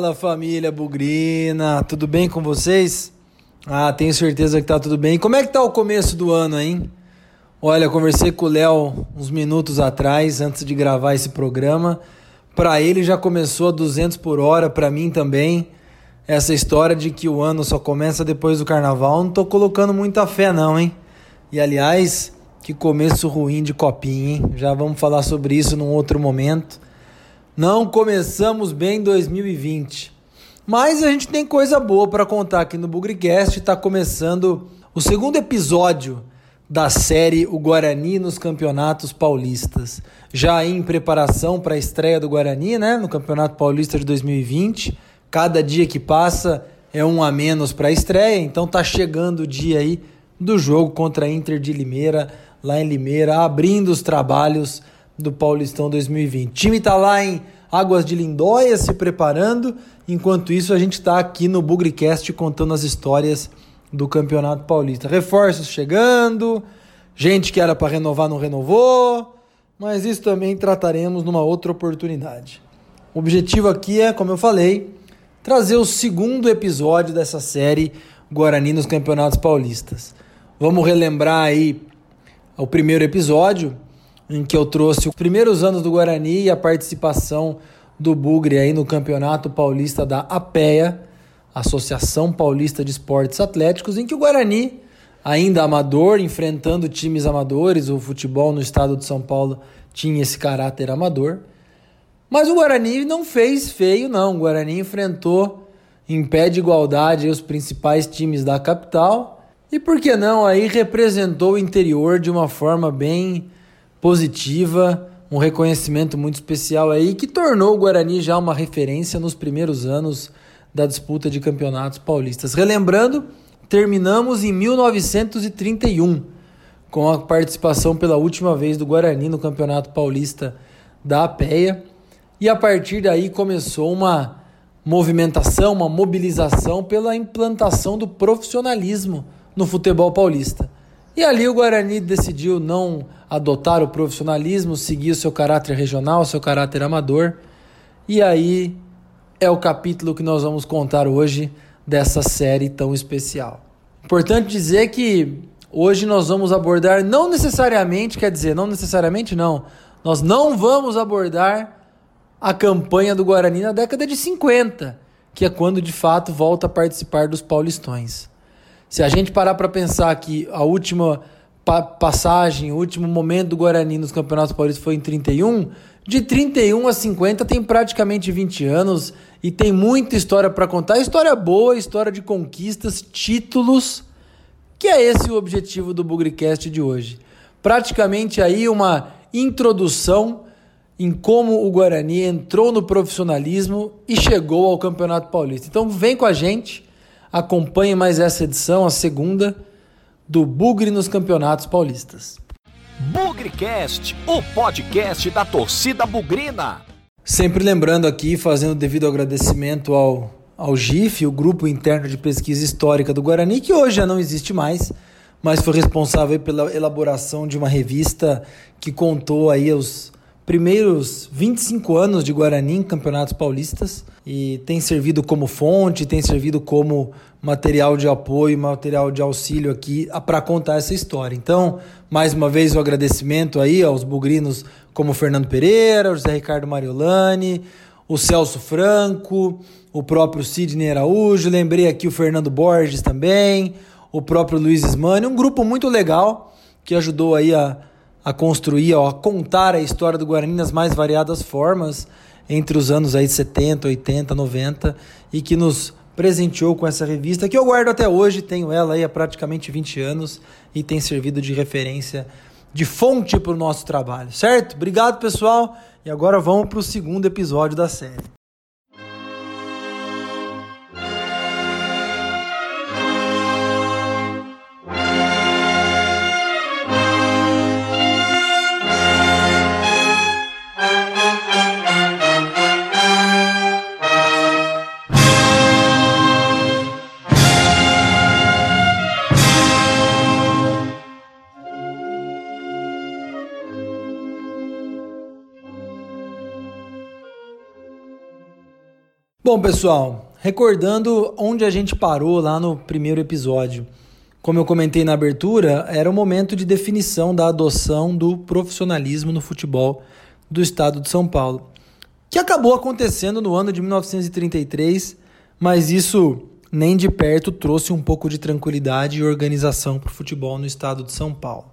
Fala família Bugrina, tudo bem com vocês? Ah, tenho certeza que tá tudo bem. Como é que tá o começo do ano, hein? Olha, conversei com o Léo uns minutos atrás, antes de gravar esse programa. Para ele já começou a 200 por hora, para mim também. Essa história de que o ano só começa depois do carnaval, não tô colocando muita fé não, hein? E aliás, que começo ruim de copinha, hein? Já vamos falar sobre isso num outro momento. Não começamos bem 2020. Mas a gente tem coisa boa para contar aqui no Bugricast. Está começando o segundo episódio da série O Guarani nos Campeonatos Paulistas. Já em preparação para a estreia do Guarani, né, no Campeonato Paulista de 2020. Cada dia que passa é um a menos para a estreia, então tá chegando o dia aí do jogo contra a Inter de Limeira, lá em Limeira, abrindo os trabalhos do Paulistão 2020. O time está lá em Águas de Lindóia se preparando, enquanto isso a gente está aqui no Bugricast contando as histórias do Campeonato Paulista. Reforços chegando, gente que era para renovar não renovou, mas isso também trataremos numa outra oportunidade. O objetivo aqui é, como eu falei, trazer o segundo episódio dessa série Guarani nos Campeonatos Paulistas. Vamos relembrar aí o primeiro episódio, em que eu trouxe os primeiros anos do Guarani e a participação do Bugre aí no Campeonato Paulista da APEA, Associação Paulista de Esportes Atléticos, em que o Guarani, ainda amador, enfrentando times amadores, o futebol no estado de São Paulo tinha esse caráter amador. Mas o Guarani não fez feio, não. O Guarani enfrentou em pé de igualdade os principais times da capital. E por que não aí representou o interior de uma forma bem positiva, um reconhecimento muito especial aí que tornou o Guarani já uma referência nos primeiros anos da disputa de campeonatos paulistas. Relembrando, terminamos em 1931 com a participação pela última vez do Guarani no Campeonato Paulista da APEA e a partir daí começou uma movimentação, uma mobilização pela implantação do profissionalismo no futebol paulista. E ali o Guarani decidiu não adotar o profissionalismo, seguir o seu caráter regional, o seu caráter amador. E aí é o capítulo que nós vamos contar hoje dessa série tão especial. Importante dizer que hoje nós vamos abordar não necessariamente, quer dizer, não necessariamente não, nós não vamos abordar a campanha do Guarani na década de 50, que é quando de fato volta a participar dos Paulistões. Se a gente parar para pensar que a última pa passagem, o último momento do Guarani nos Campeonatos Paulistas foi em 31, de 31 a 50 tem praticamente 20 anos e tem muita história para contar. História boa, história de conquistas, títulos, que é esse o objetivo do Bugricast de hoje. Praticamente aí uma introdução em como o Guarani entrou no profissionalismo e chegou ao Campeonato Paulista. Então vem com a gente, acompanhe mais essa edição, a segunda do Bugre nos Campeonatos Paulistas. Bugrecast, o podcast da torcida bugrina. Sempre lembrando aqui, fazendo devido agradecimento ao, ao GIF, o Grupo Interno de Pesquisa Histórica do Guarani, que hoje já não existe mais, mas foi responsável pela elaboração de uma revista que contou aí os primeiros 25 anos de Guarani em campeonatos paulistas e tem servido como fonte, tem servido como material de apoio, material de auxílio aqui para contar essa história. Então, mais uma vez o agradecimento aí aos bugrinos como Fernando Pereira, José Ricardo Mariolani, o Celso Franco, o próprio Sidney Araújo, lembrei aqui o Fernando Borges também, o próprio Luiz Ismani, um grupo muito legal que ajudou aí a a construir, a contar a história do Guarani nas mais variadas formas entre os anos aí 70, 80, 90 e que nos presenteou com essa revista que eu guardo até hoje, tenho ela aí há praticamente 20 anos e tem servido de referência, de fonte para o nosso trabalho, certo? Obrigado, pessoal, e agora vamos para o segundo episódio da série. Bom, pessoal, recordando onde a gente parou lá no primeiro episódio. Como eu comentei na abertura, era o momento de definição da adoção do profissionalismo no futebol do estado de São Paulo, que acabou acontecendo no ano de 1933, mas isso nem de perto trouxe um pouco de tranquilidade e organização para o futebol no estado de São Paulo.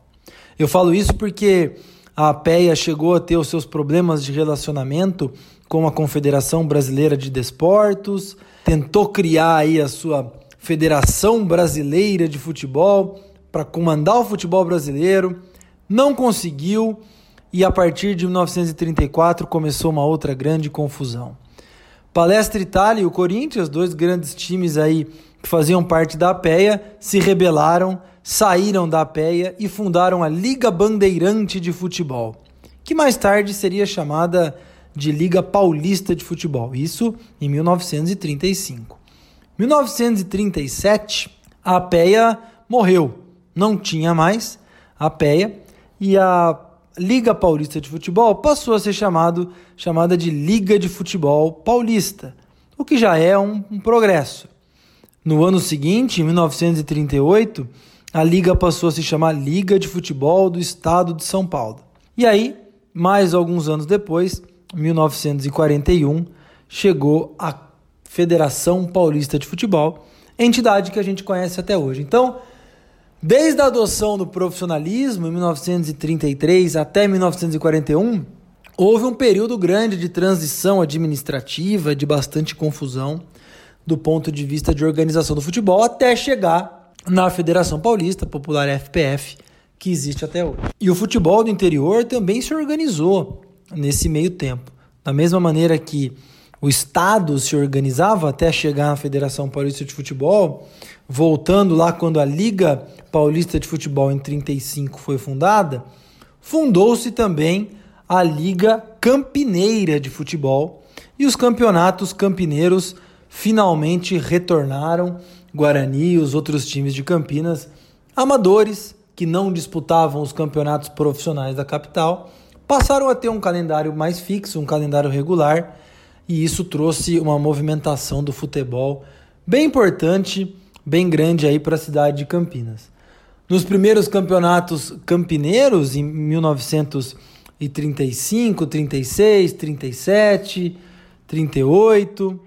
Eu falo isso porque a APEA chegou a ter os seus problemas de relacionamento com a Confederação Brasileira de Desportos, tentou criar aí a sua Federação Brasileira de Futebol para comandar o futebol brasileiro, não conseguiu e a partir de 1934 começou uma outra grande confusão. Palestra Itália e o Corinthians, dois grandes times aí que faziam parte da APEA, se rebelaram, saíram da APEA e fundaram a Liga Bandeirante de Futebol, que mais tarde seria chamada de Liga Paulista de Futebol, isso em 1935. 1937, a APEA morreu, não tinha mais a APEA e a Liga Paulista de Futebol passou a ser chamado, chamada de Liga de Futebol Paulista, o que já é um, um progresso. No ano seguinte, em 1938, a liga passou a se chamar Liga de Futebol do Estado de São Paulo. E aí, mais alguns anos depois, 1941, chegou a Federação Paulista de Futebol, entidade que a gente conhece até hoje. Então, desde a adoção do profissionalismo em 1933 até 1941, houve um período grande de transição administrativa, de bastante confusão do ponto de vista de organização do futebol, até chegar na Federação Paulista, popular FPF, que existe até hoje. E o futebol do interior também se organizou nesse meio tempo. Da mesma maneira que o Estado se organizava até chegar na Federação Paulista de Futebol, voltando lá quando a Liga Paulista de Futebol em 35 foi fundada, fundou-se também a Liga Campineira de Futebol e os campeonatos campineiros finalmente retornaram. Guarani e os outros times de Campinas, amadores que não disputavam os campeonatos profissionais da capital, passaram a ter um calendário mais fixo, um calendário regular e isso trouxe uma movimentação do futebol bem importante, bem grande aí para a cidade de Campinas. Nos primeiros campeonatos campineiros, em 1935, 36, 37, 38,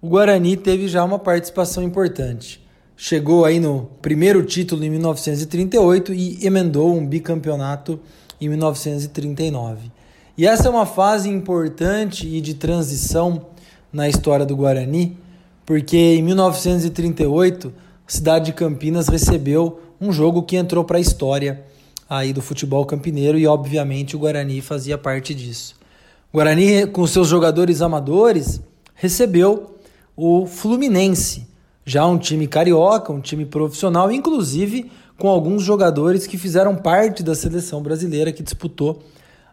o Guarani teve já uma participação importante. Chegou aí no primeiro título em 1938 e emendou um bicampeonato em 1939. E essa é uma fase importante e de transição na história do Guarani, porque em 1938 a cidade de Campinas recebeu um jogo que entrou para a história aí do futebol campineiro e obviamente o Guarani fazia parte disso. O Guarani com seus jogadores amadores recebeu o Fluminense, já um time carioca, um time profissional, inclusive com alguns jogadores que fizeram parte da seleção brasileira que disputou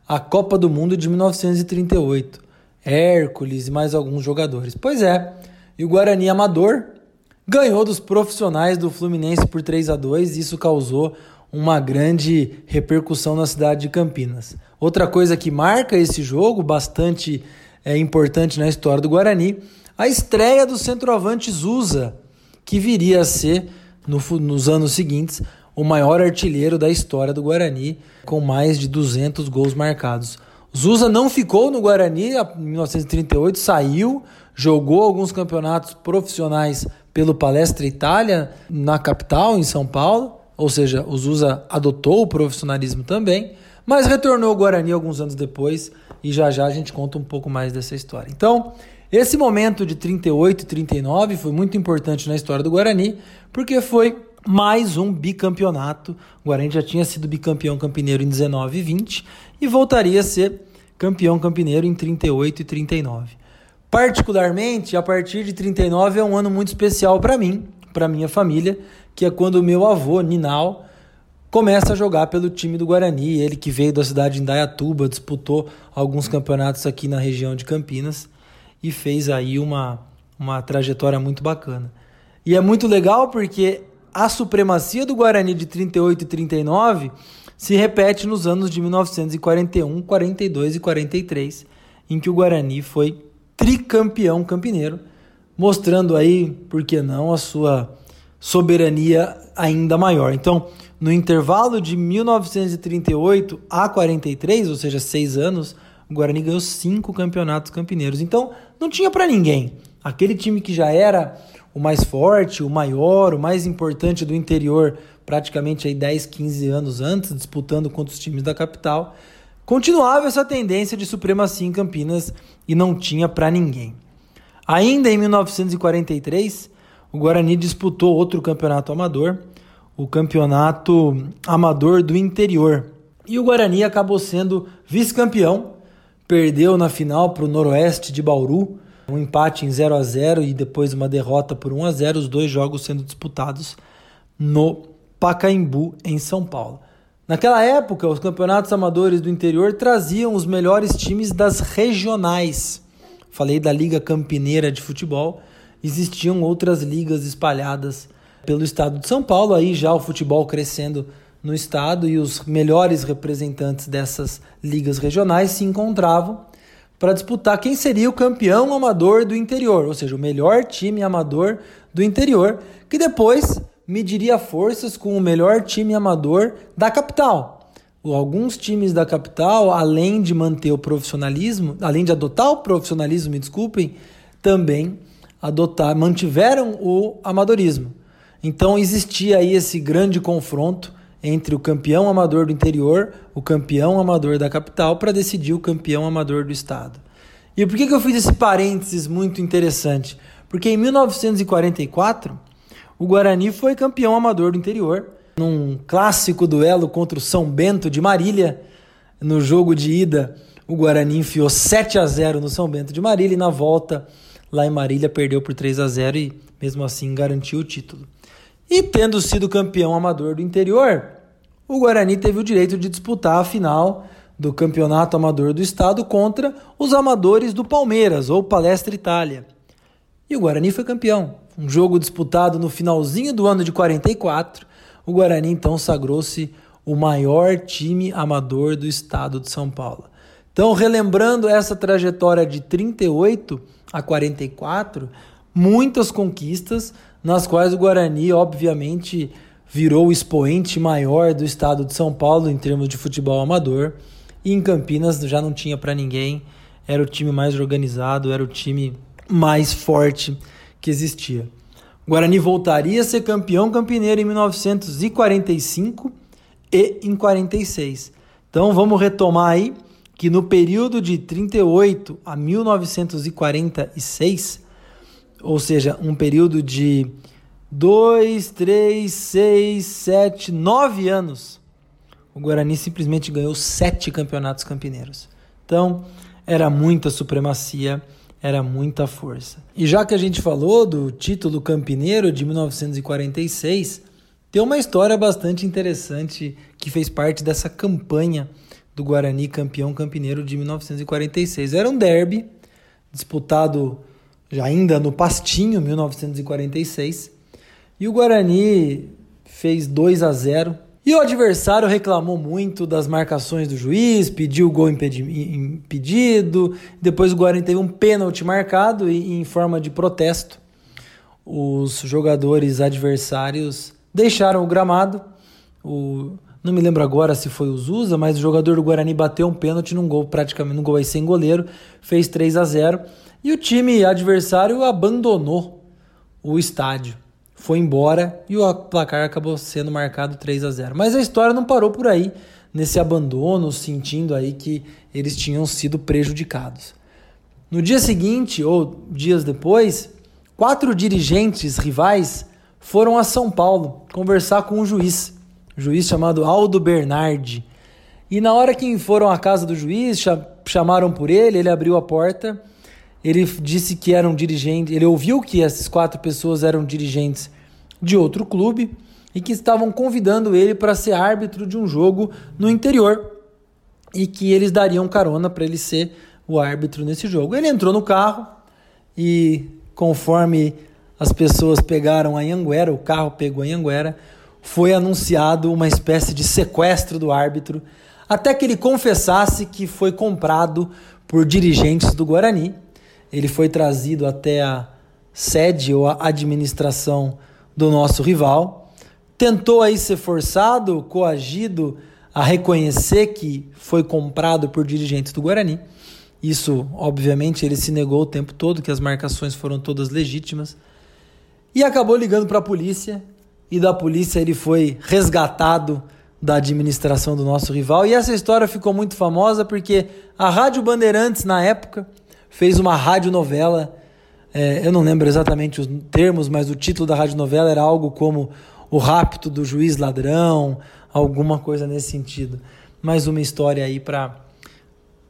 a Copa do Mundo de 1938. Hércules e mais alguns jogadores. Pois é, e o Guarani Amador ganhou dos profissionais do Fluminense por 3 a 2 e isso causou uma grande repercussão na cidade de Campinas. Outra coisa que marca esse jogo, bastante é, importante na história do Guarani, a estreia do centroavante Zusa, que viria a ser, no, nos anos seguintes, o maior artilheiro da história do Guarani, com mais de 200 gols marcados. Zusa não ficou no Guarani em 1938, saiu, jogou alguns campeonatos profissionais pelo Palestra Itália na capital, em São Paulo, ou seja, o Zusa adotou o profissionalismo também, mas retornou ao Guarani alguns anos depois e já já a gente conta um pouco mais dessa história. Então, esse momento de 38 e 39 foi muito importante na história do Guarani, porque foi mais um bicampeonato. O Guarani já tinha sido bicampeão campineiro em 19 e 20 e voltaria a ser campeão campineiro em 38 e 39. Particularmente, a partir de 39 é um ano muito especial para mim, para minha família, que é quando meu avô, Ninal, começa a jogar pelo time do Guarani, ele que veio da cidade de Indaiatuba, disputou alguns campeonatos aqui na região de Campinas e fez aí uma, uma trajetória muito bacana. E é muito legal porque a supremacia do Guarani de 38 e 39 se repete nos anos de 1941, 42 e 43, em que o Guarani foi tricampeão campineiro, mostrando aí, por que não, a sua soberania ainda maior. Então, no intervalo de 1938 a 43, ou seja, seis anos, o Guarani ganhou cinco campeonatos campineiros. Então, não tinha para ninguém. Aquele time que já era o mais forte, o maior, o mais importante do interior, praticamente aí 10, 15 anos antes, disputando contra os times da capital, continuava essa tendência de supremacia em Campinas e não tinha para ninguém. Ainda em 1943, o Guarani disputou outro campeonato amador, o Campeonato Amador do Interior. E o Guarani acabou sendo vice-campeão, perdeu na final para o Noroeste de Bauru, um empate em 0 a 0 e depois uma derrota por 1 a 0, os dois jogos sendo disputados no Pacaembu, em São Paulo. Naquela época, os campeonatos amadores do interior traziam os melhores times das regionais. Falei da Liga Campineira de Futebol, existiam outras ligas espalhadas pelo estado de São Paulo, aí já o futebol crescendo no estado e os melhores representantes dessas ligas regionais se encontravam para disputar quem seria o campeão amador do interior, ou seja, o melhor time amador do interior, que depois mediria forças com o melhor time amador da capital. Alguns times da capital, além de manter o profissionalismo, além de adotar o profissionalismo, me desculpem, também adotar, mantiveram o amadorismo. Então existia aí esse grande confronto entre o campeão amador do interior, o campeão amador da capital, para decidir o campeão amador do estado. E por que, que eu fiz esse parênteses muito interessante? Porque em 1944, o Guarani foi campeão amador do interior, num clássico duelo contra o São Bento de Marília. No jogo de ida, o Guarani enfiou 7 a 0 no São Bento de Marília e na volta, lá em Marília, perdeu por 3 a 0 e mesmo assim garantiu o título. E tendo sido campeão amador do interior, o Guarani teve o direito de disputar a final do Campeonato Amador do Estado contra os amadores do Palmeiras, ou Palestra Itália. E o Guarani foi campeão. Um jogo disputado no finalzinho do ano de 44, o Guarani então sagrou-se o maior time amador do estado de São Paulo. Então, relembrando essa trajetória de 38 a 44, muitas conquistas, nas quais o Guarani, obviamente, virou o expoente maior do estado de São Paulo em termos de futebol amador. E em Campinas já não tinha para ninguém, era o time mais organizado, era o time mais forte que existia. O Guarani voltaria a ser campeão campineiro em 1945 e em 46. Então vamos retomar aí que no período de 38 a 1946 ou seja, um período de 2, 3, 6, 7, 9 anos, o Guarani simplesmente ganhou sete campeonatos campineiros. Então, era muita supremacia, era muita força. E já que a gente falou do título campineiro de 1946, tem uma história bastante interessante que fez parte dessa campanha do Guarani campeão campineiro de 1946. Era um derby disputado já ainda no Pastinho, 1946. E o Guarani fez 2 a 0. E o adversário reclamou muito das marcações do juiz, pediu o gol impedido. Depois o Guarani teve um pênalti marcado e, em forma de protesto, os jogadores adversários deixaram o gramado. O, não me lembro agora se foi o Zusa, mas o jogador do Guarani bateu um pênalti num gol, praticamente num gol aí sem goleiro, fez 3 a 0 e o time adversário abandonou o estádio. Foi embora e o placar acabou sendo marcado 3 a 0. Mas a história não parou por aí, nesse abandono, sentindo aí que eles tinham sido prejudicados. No dia seguinte, ou dias depois, quatro dirigentes rivais foram a São Paulo conversar com um juiz, um juiz chamado Aldo Bernardi. E na hora que foram à casa do juiz, chamaram por ele, ele abriu a porta ele disse que eram dirigentes, ele ouviu que essas quatro pessoas eram dirigentes de outro clube e que estavam convidando ele para ser árbitro de um jogo no interior e que eles dariam carona para ele ser o árbitro nesse jogo. Ele entrou no carro e conforme as pessoas pegaram a Anhanguera, o carro pegou a Anhanguera, foi anunciado uma espécie de sequestro do árbitro, até que ele confessasse que foi comprado por dirigentes do Guarani ele foi trazido até a sede ou a administração do nosso rival. Tentou aí ser forçado, coagido a reconhecer que foi comprado por dirigentes do Guarani. Isso, obviamente, ele se negou o tempo todo, que as marcações foram todas legítimas. E acabou ligando para a polícia, e da polícia ele foi resgatado da administração do nosso rival. E essa história ficou muito famosa porque a Rádio Bandeirantes, na época, fez uma radionovela. É, eu não lembro exatamente os termos, mas o título da radionovela era algo como O Rapto do Juiz Ladrão, alguma coisa nesse sentido. Mais uma história aí para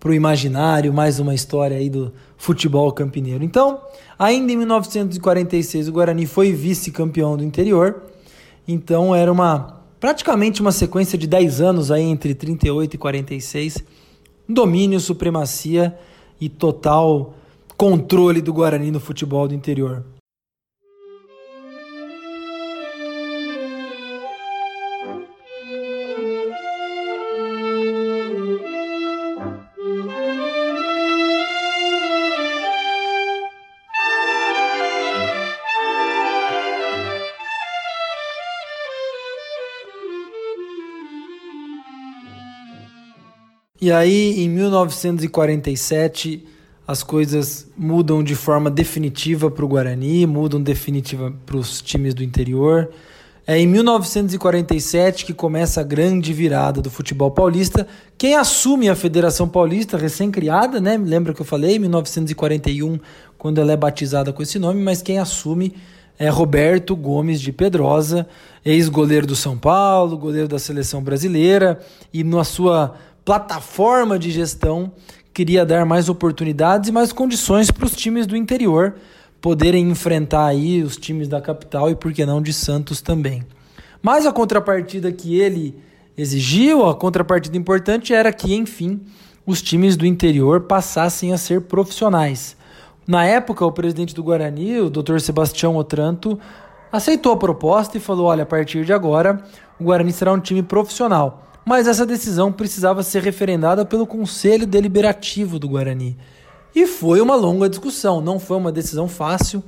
o imaginário, mais uma história aí do futebol campineiro. Então, ainda em 1946, o Guarani foi vice-campeão do interior. Então, era uma praticamente uma sequência de 10 anos aí entre 38 e 46, domínio, supremacia e total controle do Guarani no futebol do interior. E aí, em 1947, as coisas mudam de forma definitiva para o Guarani, mudam definitiva para os times do interior. É em 1947 que começa a grande virada do futebol paulista. Quem assume a Federação Paulista, recém-criada, né? Lembra que eu falei, 1941, quando ela é batizada com esse nome, mas quem assume é Roberto Gomes de Pedrosa, ex-goleiro do São Paulo, goleiro da seleção brasileira, e na sua plataforma de gestão queria dar mais oportunidades e mais condições para os times do interior poderem enfrentar aí os times da capital e por que não de Santos também. Mas a contrapartida que ele exigiu, a contrapartida importante era que, enfim, os times do interior passassem a ser profissionais. Na época, o presidente do Guarani, o Dr. Sebastião Otranto, aceitou a proposta e falou: olha, a partir de agora, o Guarani será um time profissional mas essa decisão precisava ser referendada pelo Conselho Deliberativo do Guarani. E foi uma longa discussão, não foi uma decisão fácil,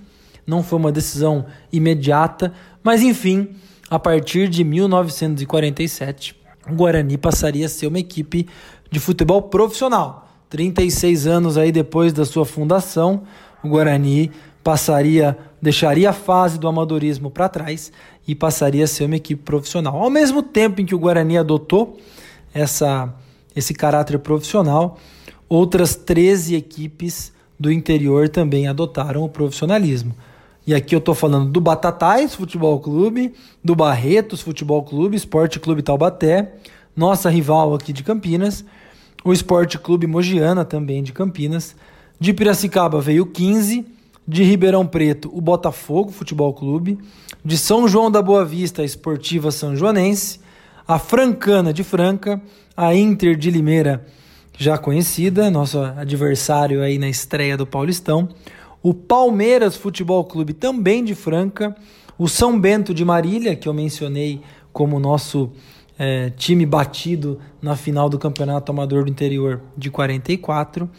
não foi uma decisão imediata, mas enfim, a partir de 1947, o Guarani passaria a ser uma equipe de futebol profissional. 36 anos aí depois da sua fundação, o Guarani passaria, deixaria a fase do amadorismo para trás e passaria a ser uma equipe profissional. Ao mesmo tempo em que o Guarani adotou essa, esse caráter profissional, outras 13 equipes do interior também adotaram o profissionalismo. E aqui eu estou falando do Batatais Futebol Clube, do Barretos Futebol Clube, Esporte Clube Taubaté, nossa rival aqui de Campinas, o Esporte Clube Mogiana também de Campinas. De Piracicaba veio 15, de Ribeirão Preto, o Botafogo Futebol Clube, de São João da Boa Vista, a Esportiva São Joanense, a Francana de Franca, a Inter de Limeira, já conhecida, nosso adversário aí na estreia do Paulistão, o Palmeiras Futebol Clube, também de Franca, o São Bento de Marília, que eu mencionei como nosso é, time batido na final do Campeonato Amador do Interior de 44,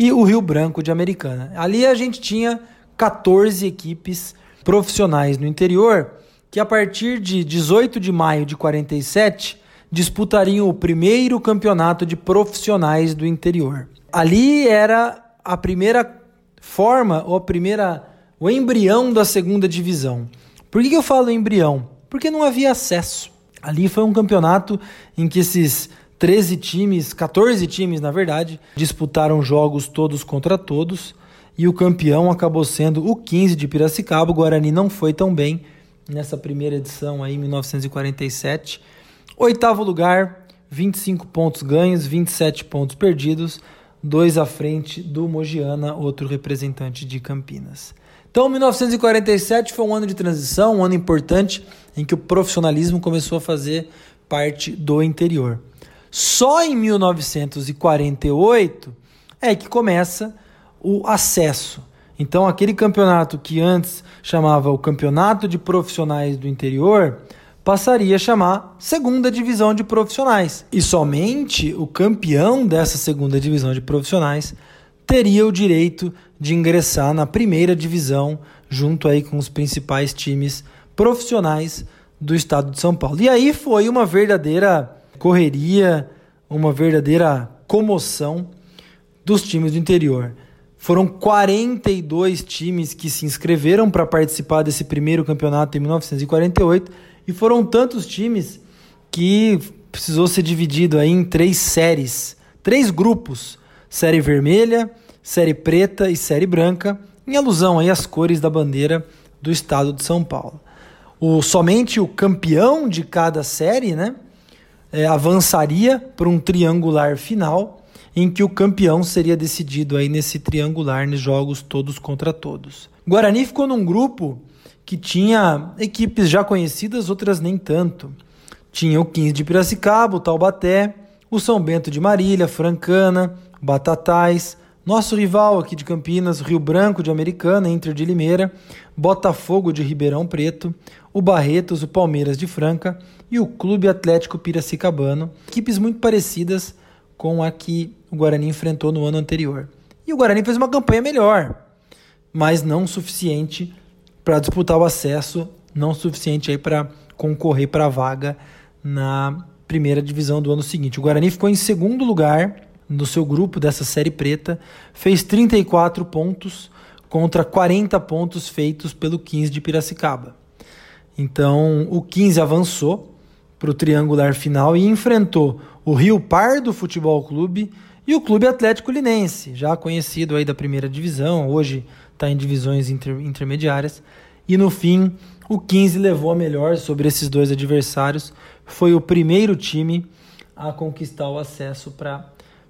e o Rio Branco de Americana. Ali a gente tinha 14 equipes profissionais no interior que a partir de 18 de maio de 47 disputariam o primeiro campeonato de profissionais do interior. Ali era a primeira forma ou a primeira o embrião da segunda divisão. Por que, eu falo embrião? Porque não havia acesso. Ali foi um campeonato em que esses 13 times, 14 times na verdade, disputaram jogos todos contra todos e o campeão acabou sendo o 15 de Piracicaba. O Guarani não foi tão bem nessa primeira edição aí em 1947. Oitavo lugar, 25 pontos ganhos, 27 pontos perdidos, dois à frente do Mogiana, outro representante de Campinas. Então, 1947 foi um ano de transição, um ano importante em que o profissionalismo começou a fazer parte do interior. Só em 1948 é que começa o acesso. Então, aquele campeonato que antes chamava o Campeonato de Profissionais do Interior passaria a chamar Segunda Divisão de Profissionais. E somente o campeão dessa Segunda Divisão de Profissionais teria o direito de ingressar na primeira divisão, junto aí com os principais times profissionais do estado de São Paulo. E aí foi uma verdadeira correria, uma verdadeira comoção dos times do interior. Foram 42 times que se inscreveram para participar desse primeiro campeonato em 1948 e foram tantos times que precisou ser dividido aí em três séries, três grupos: série vermelha, série preta e série branca, em alusão aí às cores da bandeira do estado de São Paulo. O somente o campeão de cada série, né, é, avançaria para um triangular final em que o campeão seria decidido aí nesse triangular, nos jogos todos contra todos. Guarani ficou num grupo que tinha equipes já conhecidas, outras nem tanto. Tinha o 15 de Piracicaba, o Taubaté, o São Bento de Marília, Francana, Batatais, nosso rival aqui de Campinas, Rio Branco de Americana, Inter de Limeira, Botafogo de Ribeirão Preto, o Barretos, o Palmeiras de Franca e o Clube Atlético Piracicabano, equipes muito parecidas com a que o Guarani enfrentou no ano anterior. E o Guarani fez uma campanha melhor, mas não suficiente para disputar o acesso, não suficiente aí para concorrer para a vaga na primeira divisão do ano seguinte. O Guarani ficou em segundo lugar no seu grupo dessa série preta, fez 34 pontos contra 40 pontos feitos pelo 15 de Piracicaba. Então, o 15 avançou para o triangular final e enfrentou o Rio Pardo Futebol Clube e o Clube Atlético Linense, já conhecido aí da primeira divisão, hoje está em divisões inter intermediárias. E no fim, o 15 levou a melhor sobre esses dois adversários. Foi o primeiro time a conquistar o acesso para a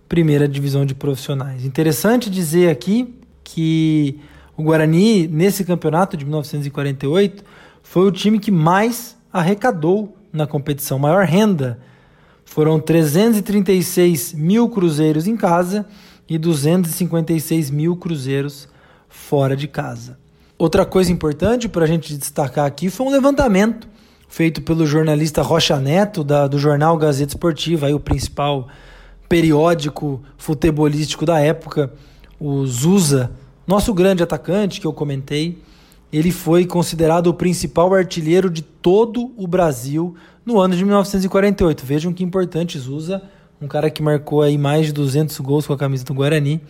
primeira divisão de profissionais. Interessante dizer aqui que o Guarani, nesse campeonato de 1948, foi o time que mais arrecadou na competição, maior renda foram 336 mil cruzeiros em casa e 256 mil cruzeiros fora de casa. Outra coisa importante para a gente destacar aqui foi um levantamento feito pelo jornalista Rocha Neto, da, do jornal Gazeta Esportiva, aí o principal periódico futebolístico da época, o Zusa, nosso grande atacante que eu comentei, ele foi considerado o principal artilheiro de todo o Brasil no ano de 1948. Vejam que importante Zusa, um cara que marcou aí mais de 200 gols com a camisa do Guarani.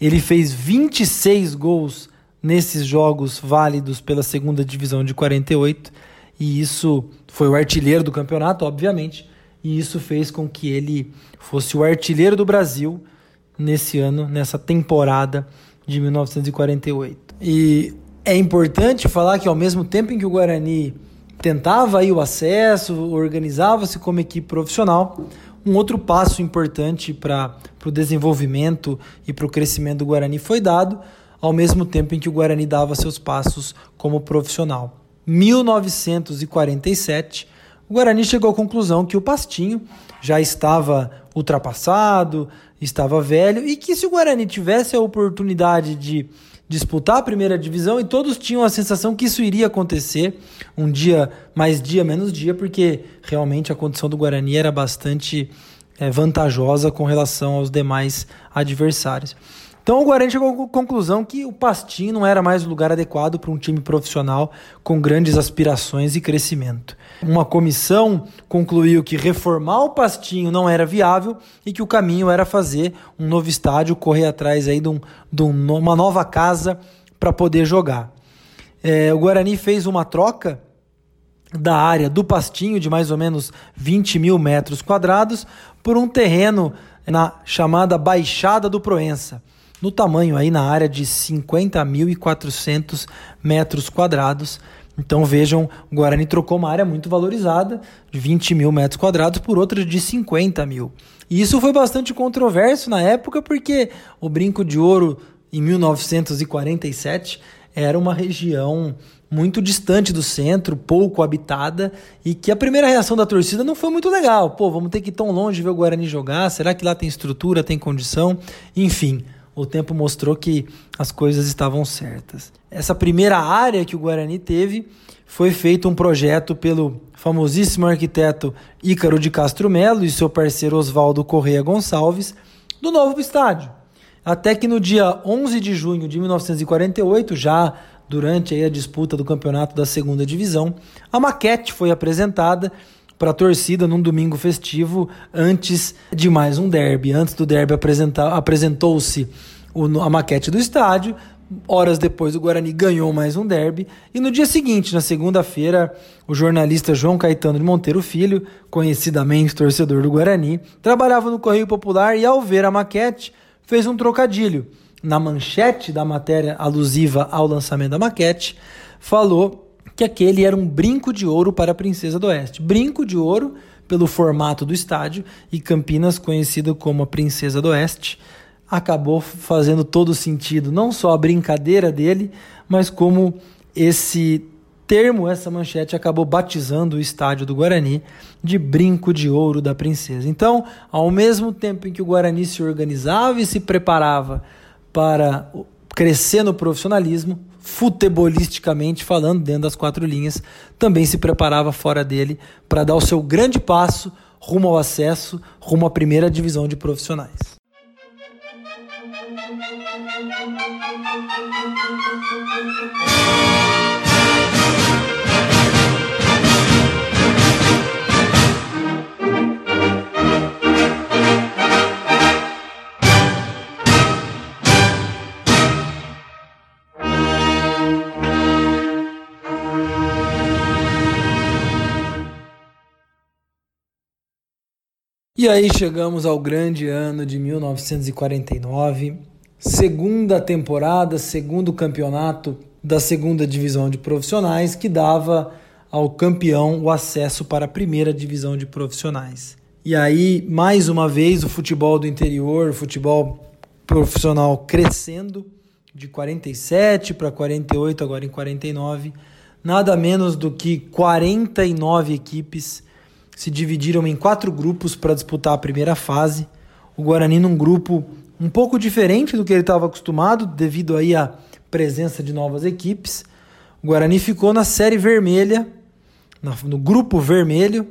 Ele fez 26 gols nesses jogos válidos pela segunda divisão de 48 e isso foi o artilheiro do campeonato, obviamente, e isso fez com que ele fosse o artilheiro do Brasil nesse ano, nessa temporada de 1948. E é importante falar que ao mesmo tempo em que o Guarani tentava aí o acesso, organizava-se como equipe profissional, um outro passo importante para o desenvolvimento e para o crescimento do Guarani foi dado ao mesmo tempo em que o Guarani dava seus passos como profissional. 1947, o Guarani chegou à conclusão que o Pastinho já estava ultrapassado, estava velho e que se o Guarani tivesse a oportunidade de disputar a primeira divisão e todos tinham a sensação que isso iria acontecer um dia mais dia menos dia, porque realmente a condição do Guarani era bastante é, vantajosa com relação aos demais adversários. Então o Guarani chegou à conclusão que o Pastinho não era mais o lugar adequado para um time profissional com grandes aspirações e crescimento. Uma comissão concluiu que reformar o Pastinho não era viável e que o caminho era fazer um novo estádio, correr atrás aí de, um, de uma nova casa para poder jogar. É, o Guarani fez uma troca da área do Pastinho, de mais ou menos 20 mil metros quadrados, por um terreno na chamada Baixada do Proença no tamanho aí na área de 50.400 metros quadrados. Então vejam, o Guarani trocou uma área muito valorizada, de 20 mil metros quadrados, por outra de 50 mil. E isso foi bastante controverso na época, porque o Brinco de Ouro, em 1947, era uma região muito distante do centro, pouco habitada, e que a primeira reação da torcida não foi muito legal. Pô, vamos ter que ir tão longe ver o Guarani jogar? Será que lá tem estrutura, tem condição? Enfim, o tempo mostrou que as coisas estavam certas. Essa primeira área que o Guarani teve foi feito um projeto pelo famosíssimo arquiteto Ícaro de Castro Melo e seu parceiro Oswaldo Correia Gonçalves do novo estádio. até que no dia 11 de junho de 1948, já durante a disputa do campeonato da segunda divisão, a maquete foi apresentada para a torcida num domingo festivo antes de mais um derby. Antes do derby apresentou-se a maquete do estádio. Horas depois, o Guarani ganhou mais um derby. E no dia seguinte, na segunda-feira, o jornalista João Caetano de Monteiro Filho, conhecidamente torcedor do Guarani, trabalhava no Correio Popular e, ao ver a maquete, fez um trocadilho. Na manchete da matéria alusiva ao lançamento da maquete, falou que aquele era um brinco de ouro para a Princesa do Oeste. Brinco de ouro pelo formato do estádio e Campinas, conhecida como a Princesa do Oeste, acabou fazendo todo sentido, não só a brincadeira dele, mas como esse termo, essa manchete acabou batizando o estádio do Guarani de Brinco de Ouro da Princesa. Então, ao mesmo tempo em que o Guarani se organizava e se preparava para crescer no profissionalismo, futebolisticamente falando, dentro das quatro linhas, também se preparava fora dele para dar o seu grande passo rumo ao acesso, rumo à primeira divisão de profissionais. E aí chegamos ao grande ano de 1949, segunda temporada, segundo campeonato da segunda divisão de profissionais, que dava ao campeão o acesso para a primeira divisão de profissionais. E aí, mais uma vez, o futebol do interior, o futebol profissional crescendo de 47 para 48, agora em 49, nada menos do que 49 equipes se dividiram em quatro grupos para disputar a primeira fase. O Guarani num grupo um pouco diferente do que ele estava acostumado, devido aí à presença de novas equipes. O Guarani ficou na série vermelha, no grupo vermelho,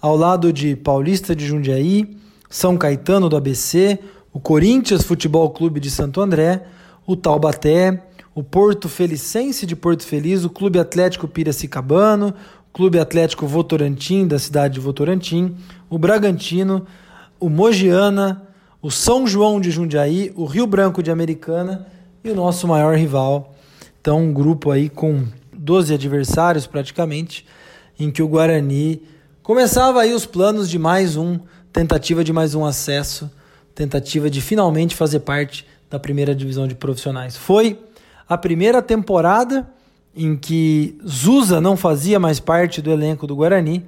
ao lado de Paulista de Jundiaí, São Caetano do ABC, o Corinthians Futebol Clube de Santo André, o Taubaté, o Porto Felicense de Porto Feliz, o Clube Atlético Piracicabano, Clube Atlético Votorantim, da cidade de Votorantim, o Bragantino, o Mogiana, o São João de Jundiaí, o Rio Branco de Americana e o nosso maior rival. Então, um grupo aí com 12 adversários praticamente, em que o Guarani começava aí os planos de mais um, tentativa de mais um acesso, tentativa de finalmente fazer parte da primeira divisão de profissionais. Foi a primeira temporada em que Zusa não fazia mais parte do elenco do Guarani.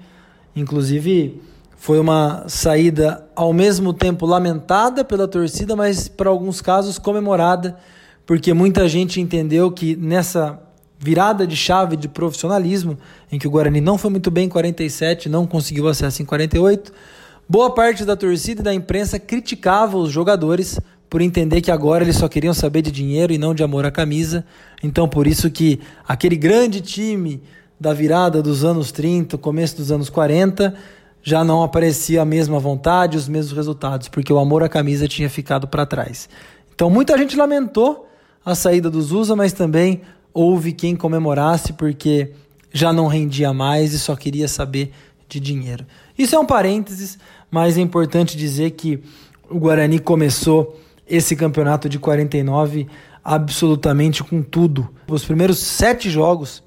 Inclusive, foi uma saída ao mesmo tempo lamentada pela torcida, mas para alguns casos comemorada, porque muita gente entendeu que nessa virada de chave de profissionalismo, em que o Guarani não foi muito bem em 47, não conseguiu acesso em 48, boa parte da torcida e da imprensa criticava os jogadores por entender que agora eles só queriam saber de dinheiro e não de amor à camisa. Então, por isso que aquele grande time da virada dos anos 30, começo dos anos 40, já não aparecia a mesma vontade, os mesmos resultados, porque o amor à camisa tinha ficado para trás. Então, muita gente lamentou a saída dos USA, mas também houve quem comemorasse porque já não rendia mais e só queria saber de dinheiro. Isso é um parênteses, mas é importante dizer que o Guarani começou esse campeonato de 49 absolutamente com tudo. Os primeiros sete jogos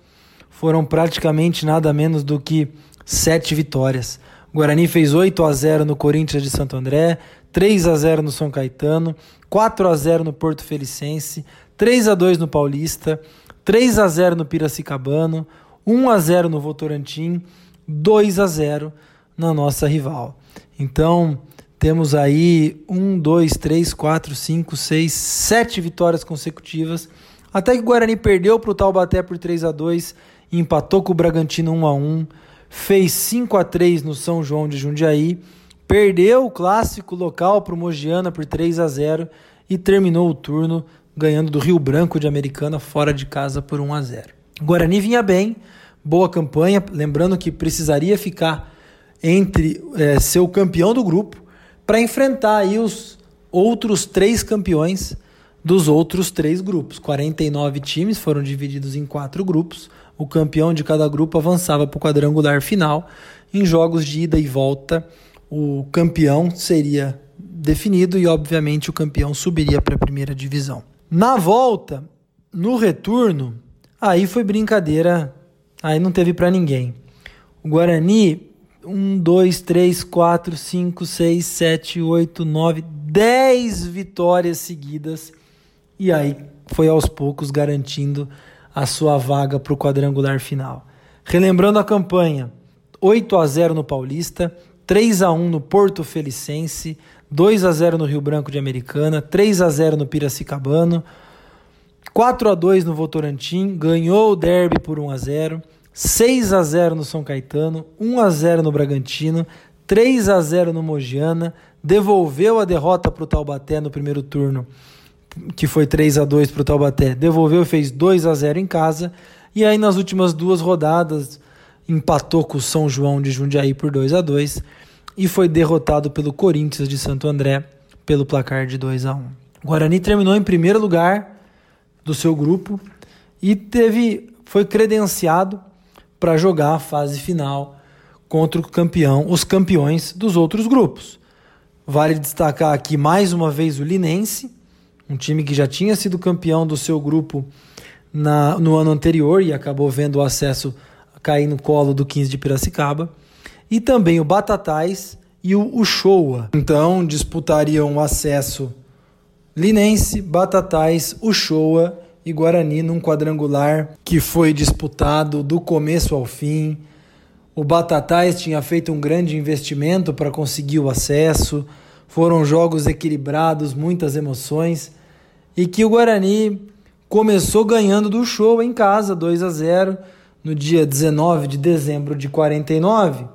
foram praticamente nada menos do que sete vitórias. O Guarani fez 8 a 0 no Corinthians de Santo André, 3 a 0 no São Caetano, 4 a 0 no Porto Felicense, 3 a 2 no Paulista, 3 a 0 no Piracicabano, 1 a 0 no Votorantim, 2 a 0 na nossa rival. Então, temos aí um, dois, três, quatro, cinco, seis, sete vitórias consecutivas. Até que o Guarani perdeu para o Taubaté por 3 a 2 empatou com o Bragantino 1 a 1 fez 5 a 3 no São João de Jundiaí, perdeu o clássico local para o Mogiana por 3 a 0 e terminou o turno ganhando do Rio Branco de Americana fora de casa por 1 a 0. O Guarani vinha bem, boa campanha, lembrando que precisaria ficar entre é, ser o campeão do grupo para enfrentar aí os outros três campeões dos outros três grupos. 49 times foram divididos em quatro grupos. O campeão de cada grupo avançava para o quadrangular final. Em jogos de ida e volta, o campeão seria definido e, obviamente, o campeão subiria para a primeira divisão. Na volta, no retorno, aí foi brincadeira, aí não teve para ninguém. O Guarani, 1, 2, 3, 4, 5, 6, 7, 8, 9, 10 vitórias seguidas. E aí foi aos poucos garantindo a sua vaga para o quadrangular final. Relembrando a campanha: 8 a 0 no Paulista, 3 a 1 no Porto Felicense, 2 a 0 no Rio Branco de Americana, 3 a 0 no Piracicabano, 4 a 2 no Votorantim, ganhou o derby por 1 a 0, 6 a 0 no São Caetano, 1 a 0 no Bragantino, 3 a 0 no Mogiana, devolveu a derrota para o Taubaté no primeiro turno, que foi 3 a 2 para o Taubaté, devolveu e fez 2 a 0 em casa, e aí nas últimas duas rodadas empatou com o São João de Jundiaí por 2 a 2 e foi derrotado pelo Corinthians de Santo André pelo placar de 2 a 1. O Guarani terminou em primeiro lugar do seu grupo e teve foi credenciado para jogar a fase final contra o campeão, os campeões dos outros grupos. Vale destacar aqui mais uma vez o Linense, um time que já tinha sido campeão do seu grupo na, no ano anterior e acabou vendo o acesso cair no colo do 15 de Piracicaba e também o Batatais e o Uchoa. Então disputariam o acesso Linense, Batatais, Uchoa e Guarani num quadrangular que foi disputado do começo ao fim. O Batatais tinha feito um grande investimento para conseguir o acesso. Foram jogos equilibrados, muitas emoções e que o Guarani começou ganhando do Show em casa, 2 a 0, no dia 19 de dezembro de 49.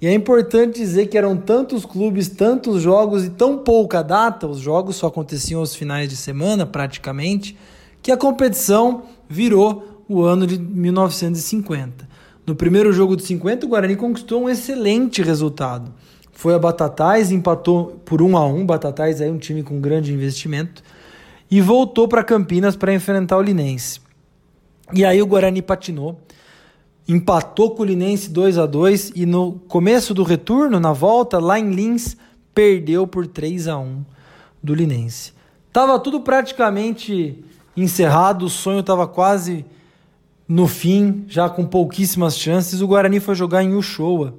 E é importante dizer que eram tantos clubes, tantos jogos e tão pouca data, os jogos só aconteciam aos finais de semana praticamente, que a competição virou o ano de 1950. No primeiro jogo de 50, o Guarani conquistou um excelente resultado. Foi a Batatais, empatou por 1 a 1. Batatais é um time com grande investimento e voltou para Campinas para enfrentar o Linense. E aí o Guarani patinou empatou com o Linense 2 a 2 e no começo do retorno, na volta, lá em Lins, perdeu por 3 a 1 do Linense. Tava tudo praticamente encerrado, o sonho estava quase no fim, já com pouquíssimas chances. O Guarani foi jogar em Uchoa.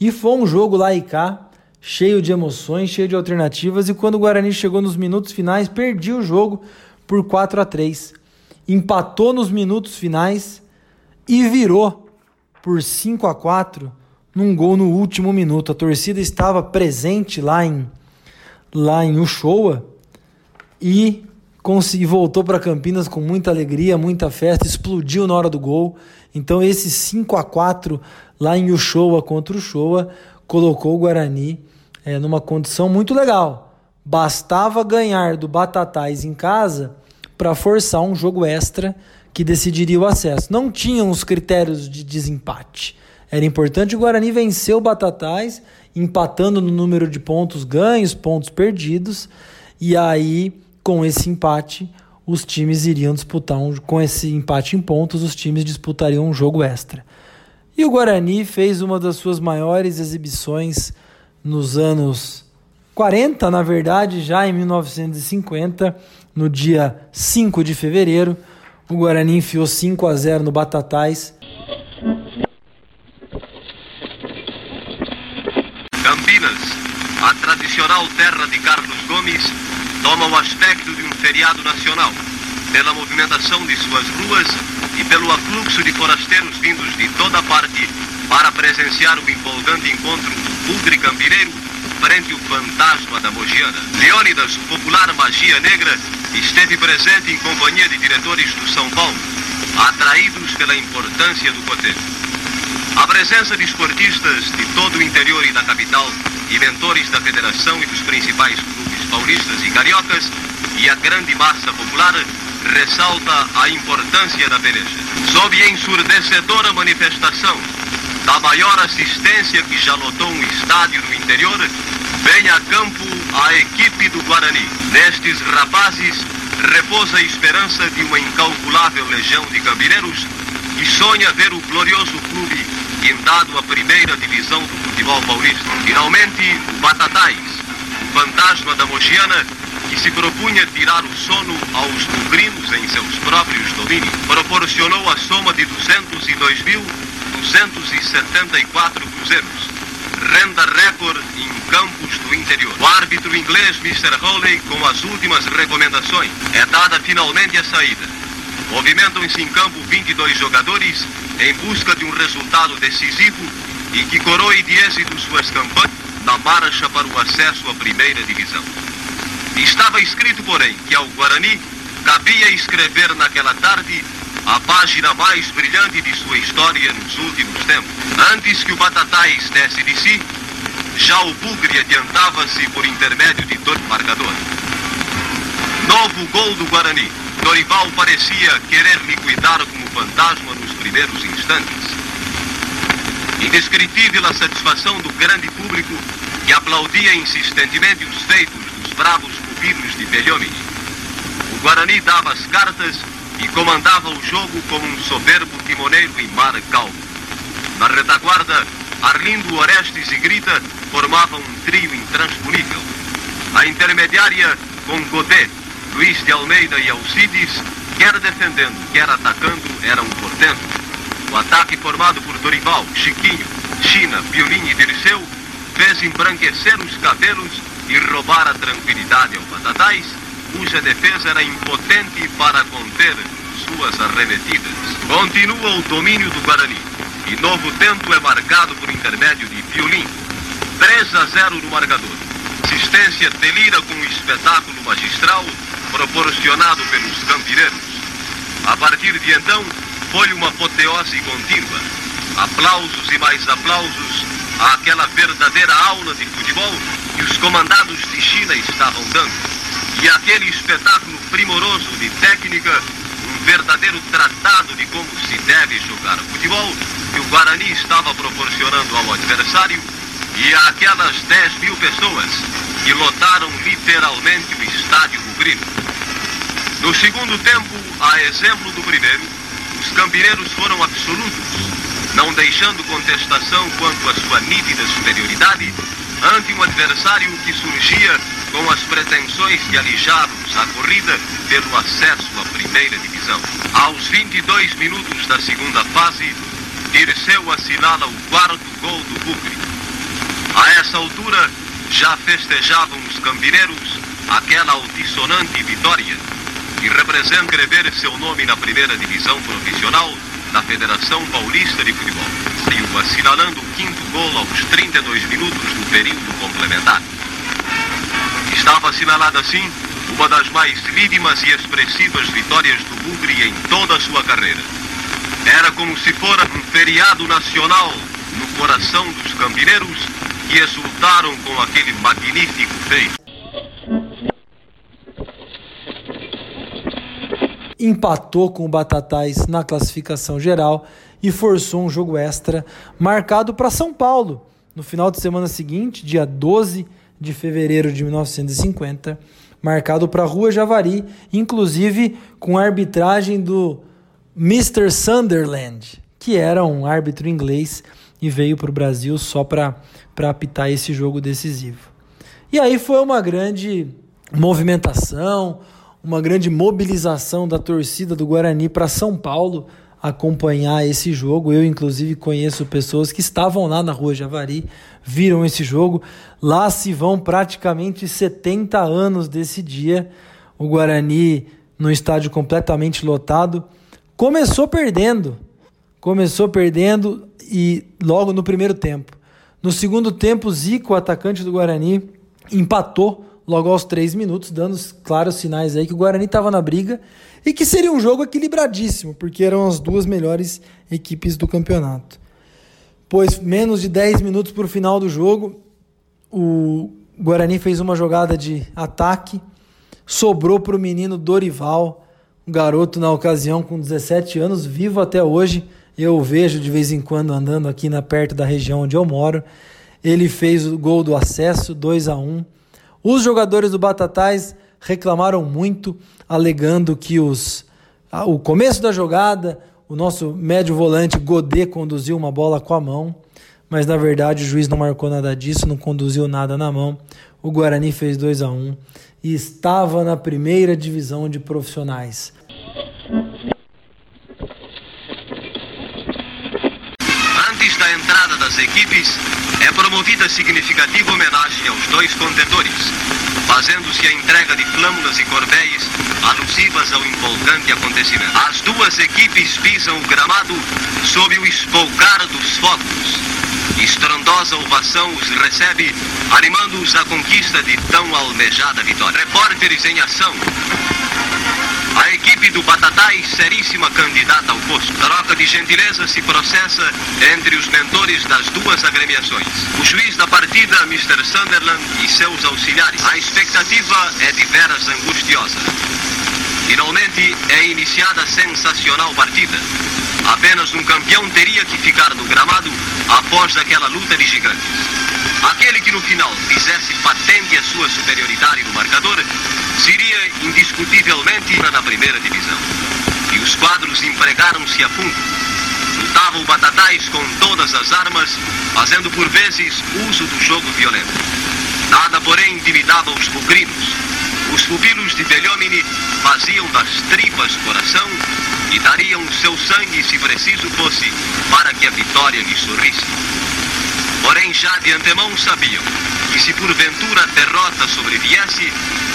E foi um jogo lá e cá, cheio de emoções, cheio de alternativas. E quando o Guarani chegou nos minutos finais, perdia o jogo por 4 a 3 Empatou nos minutos finais e virou por 5 a 4 num gol no último minuto. A torcida estava presente lá em lá em Uchoa e consegui, voltou para Campinas com muita alegria, muita festa, explodiu na hora do gol. Então esse 5 a 4 lá em Uchoa contra o Uchoa colocou o Guarani é, numa condição muito legal. Bastava ganhar do Batatais em casa para forçar um jogo extra que decidiria o acesso. Não tinham os critérios de desempate. Era importante o Guarani vencer o Batatais, empatando no número de pontos ganhos, pontos perdidos, e aí, com esse empate, os times iriam disputar um, com esse empate em pontos, os times disputariam um jogo extra. E o Guarani fez uma das suas maiores exibições nos anos 40, na verdade, já em 1950, no dia 5 de fevereiro, o Guarani enfiou 5 a 0 no Batatais. Campinas, a tradicional terra de Carlos Gomes, toma o aspecto de um feriado nacional, pela movimentação de suas ruas e pelo afluxo de forasteiros vindos de toda parte para presenciar o empolgante encontro do campineiro frente ao fantasma da Mogiana. Leônidas, popular magia negra, esteve presente em companhia de diretores do São Paulo, atraídos pela importância do cotejo. A presença de esportistas de todo o interior e da capital e mentores da federação e dos principais clubes paulistas e cariocas e a grande massa popular ressalta a importância da peleja. Sob ensurdecedora manifestação da maior assistência que já lotou um estádio no interior, Vem a campo a equipe do Guarani. Nestes rapazes repousa a esperança de uma incalculável legião de cambireiros que sonha ver o glorioso clube guindado à primeira divisão do futebol paulista. Finalmente, o Batatais, fantasma da Mogiana, que se propunha tirar o sono aos bugrinos em seus próprios domínios, proporcionou a soma de 202.274 cruzeiros, renda recorde em campos do interior. O árbitro inglês Mr. Hawley, com as últimas recomendações, é dada finalmente a saída. Movimentam-se em campo 22 jogadores em busca de um resultado decisivo e que coroe de êxito suas campanhas na marcha para o acesso à primeira divisão. Estava escrito, porém, que ao Guarani cabia escrever naquela tarde a página mais brilhante de sua história nos últimos tempos. Antes que o Batatais desse de si, já o Bugre adiantava-se por intermédio de todo marcador. Novo gol do Guarani. Dorival parecia querer liquidar como fantasma nos primeiros instantes. Indescritível a satisfação do grande público que aplaudia insistentemente os feitos dos bravos pupilos de Belhomini. O Guarani dava as cartas e comandava o jogo como um soberbo timoneiro em mar calmo. Na retaguarda, Arlindo Orestes e Grita formavam um trio intransponível. A intermediária, com Godet, Luiz de Almeida e Alcides, quer defendendo, quer atacando, era um portento. O ataque formado por Dorival, Chiquinho, China, Piolim e Dirceu fez embranquecer os cabelos e roubar a tranquilidade ao Batatais, cuja defesa era impotente para conter suas arremetidas. Continua o domínio do Guarani e novo tempo é marcado por intermédio de Piolim. 3 a 0 no marcador. Assistência delira com o espetáculo magistral proporcionado pelos campireiros. A partir de então, foi uma apoteose contínua. Aplausos e mais aplausos àquela verdadeira aula de futebol que os comandados de China estavam dando. E aquele espetáculo primoroso de técnica, um verdadeiro tratado de como se deve jogar futebol, que o Guarani estava proporcionando ao adversário, e aquelas 10 mil pessoas que lotaram literalmente o estádio bugrino. No segundo tempo, a exemplo do primeiro, os campineiros foram absolutos, não deixando contestação quanto à sua nítida superioridade ante um adversário que surgia com as pretensões de alijar-nos a corrida pelo acesso à primeira divisão. Aos 22 minutos da segunda fase, Dirceu assinala o quarto gol do Bugre. A essa altura, já festejavam os campineiros aquela altissonante vitória que representa escrever seu nome na primeira divisão profissional da Federação Paulista de Futebol. Saiu assinalando o quinto gol aos 32 minutos do período complementar. Estava assinalada assim uma das mais lídimas e expressivas vitórias do Bugre em toda a sua carreira. Era como se fora um feriado nacional no coração dos campineiros que exultaram com aquele magnífico feito. Empatou com o Batatais na classificação geral e forçou um jogo extra marcado para São Paulo no final de semana seguinte, dia 12 de fevereiro de 1950, marcado para a Rua Javari, inclusive com a arbitragem do Mr. Sunderland, que era um árbitro inglês e veio para o Brasil só para apitar esse jogo decisivo. E aí foi uma grande movimentação, uma grande mobilização da torcida do Guarani para São Paulo acompanhar esse jogo. Eu, inclusive, conheço pessoas que estavam lá na Rua Javari, viram esse jogo. Lá se vão praticamente 70 anos desse dia. O Guarani, no estádio completamente lotado, começou perdendo. Começou perdendo e logo no primeiro tempo. No segundo tempo, Zico, atacante do Guarani, empatou logo aos três minutos, dando claros sinais aí que o Guarani estava na briga e que seria um jogo equilibradíssimo, porque eram as duas melhores equipes do campeonato. Pois menos de 10 minutos para o final do jogo, o Guarani fez uma jogada de ataque, sobrou para o menino Dorival, um garoto na ocasião com 17 anos, vivo até hoje. Eu o vejo de vez em quando andando aqui na perto da região onde eu moro. Ele fez o gol do acesso, 2 a 1. Os jogadores do Batatais reclamaram muito, alegando que os, o começo da jogada, o nosso médio volante Godet conduziu uma bola com a mão, mas na verdade o juiz não marcou nada disso, não conduziu nada na mão. O Guarani fez 2 a 1 e estava na primeira divisão de profissionais. Antes da entrada das equipes, é promovida significativa homenagem aos dois contendores, fazendo-se a entrega de flâmulas e cordéis alusivas ao empolgante acontecimento. As duas equipes pisam o gramado sob o espolcar dos fogos. Estrondosa ovação os recebe, animando-os à conquista de tão almejada vitória. Repórteres em ação. A equipe do Batatais, seríssima candidata ao posto. Troca de gentileza se processa entre os mentores das duas agremiações. O juiz da partida, Mr. Sunderland, e seus auxiliares. A expectativa é de veras angustiosa. Finalmente é iniciada a sensacional partida. Apenas um campeão teria que ficar no gramado após aquela luta de gigantes. Aquele que no final fizesse patente a sua superioridade no marcador seria indiscutivelmente na primeira divisão. E os quadros empregaram-se a fundo. Lutavam batatais com todas as armas, fazendo por vezes uso do jogo violento. Nada, porém, intimidava os bucrinos. Os pupilos de Beliomini faziam das tripas coração e dariam seu sangue, se preciso fosse, para que a vitória lhe sorrisse. Porém, já de antemão sabiam que se porventura a derrota sobreviesse,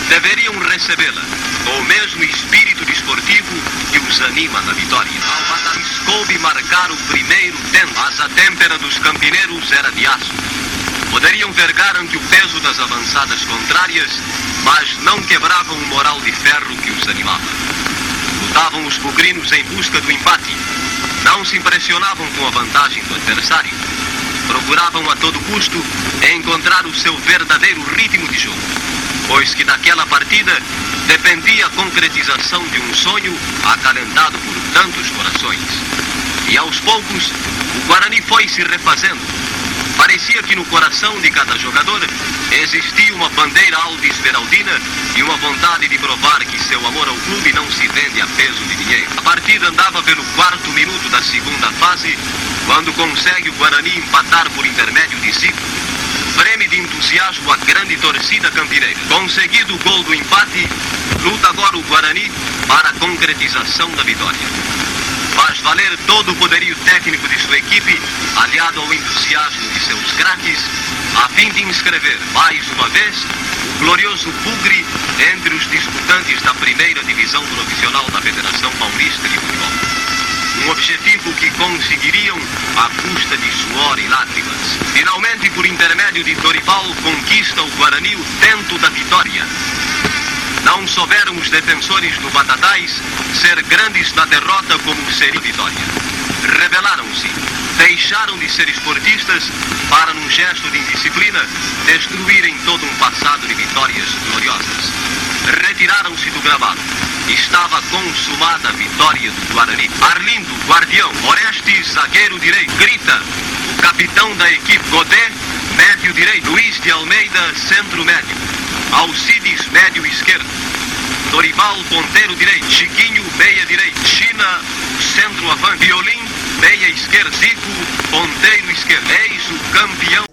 deveriam recebê-la com o mesmo espírito desportivo que os anima na vitória. Ao coube marcar o primeiro tempo, mas a têmpera dos campineiros era de aço. Poderiam vergar ante o peso das avançadas contrárias, mas não quebravam o moral de ferro que os animava. Lutavam os bugrinos em busca do empate. Não se impressionavam com a vantagem do adversário. Procuravam a todo custo encontrar o seu verdadeiro ritmo de jogo, pois que daquela partida dependia a concretização de um sonho acalentado por tantos corações. E aos poucos, o Guarani foi se refazendo. Parecia que no coração de cada jogador existia uma bandeira alvo-esmeraldina e uma vontade de provar que seu amor ao clube não se vende a peso de dinheiro. A partida andava pelo quarto minuto da segunda fase, quando consegue o Guarani empatar por intermédio de Zico. Prêmio de entusiasmo a grande torcida campineira. Conseguido o gol do empate, luta agora o Guarani para a concretização da vitória faz valer todo o poderio técnico de sua equipe, aliado ao entusiasmo de seus craques, a fim de inscrever, mais uma vez, o glorioso Bugre entre os disputantes da primeira divisão profissional da Federação Paulista de Futebol. Um objetivo que conseguiriam à custa de suor e lágrimas. Finalmente, por intermédio de Dorival, conquista o Guarani o tento da vitória não souberam os defensores do Batatais ser grandes na derrota como seria vitória. Rebelaram-se, deixaram de ser esportistas para, num gesto de indisciplina, destruírem todo um passado de vitórias gloriosas. Retiraram-se do gramado. Estava consumada a vitória do Guarani. Arlindo, guardião. Orestes, zagueiro direito. Grita. O capitão da equipe, Godet, médio direito. Luiz de Almeida, centro médio. Alcides, médio esquerdo. Dorival, ponteiro direito. Chiquinho, meia direito. China, centro avante. Violim, meia esquerda. Zico, ponteiro esquerdo. Eis o campeão.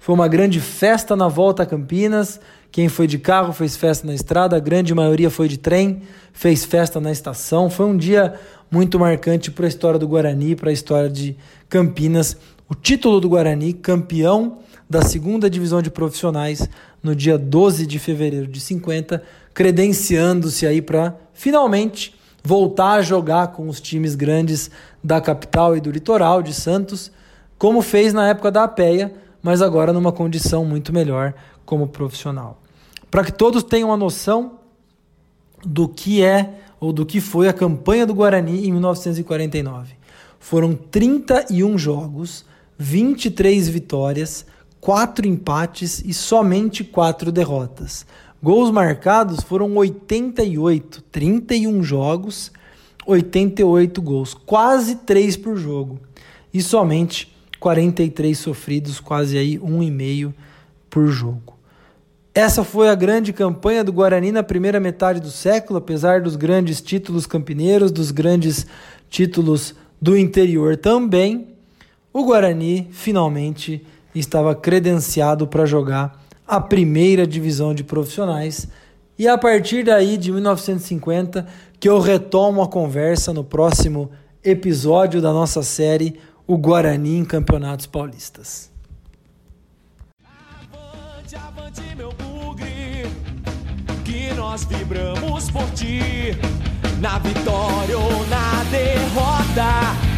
Foi uma grande festa na volta a Campinas. Quem foi de carro fez festa na estrada, a grande maioria foi de trem, fez festa na estação. Foi um dia muito marcante para a história do Guarani, para a história de Campinas o título do Guarani, campeão da segunda divisão de profissionais, no dia 12 de fevereiro de 50, credenciando-se aí para finalmente voltar a jogar com os times grandes da capital e do litoral de Santos, como fez na época da APEA, mas agora numa condição muito melhor como profissional. Para que todos tenham uma noção do que é ou do que foi a campanha do Guarani em 1949. Foram 31 jogos, 23 vitórias, 4 empates e somente 4 derrotas. Gols marcados foram 88, 31 jogos 88 gols, quase 3 por jogo. E somente 43 sofridos, quase aí um e meio por jogo. Essa foi a grande campanha do Guarani na primeira metade do século, apesar dos grandes títulos campineiros, dos grandes títulos do interior também. O Guarani finalmente estava credenciado para jogar a primeira divisão de profissionais. E a partir daí, de 1950, que eu retomo a conversa no próximo episódio da nossa série O Guarani em Campeonatos Paulistas. Avante, avante, meu bugre, que nós vibramos por ti, na vitória ou na derrota,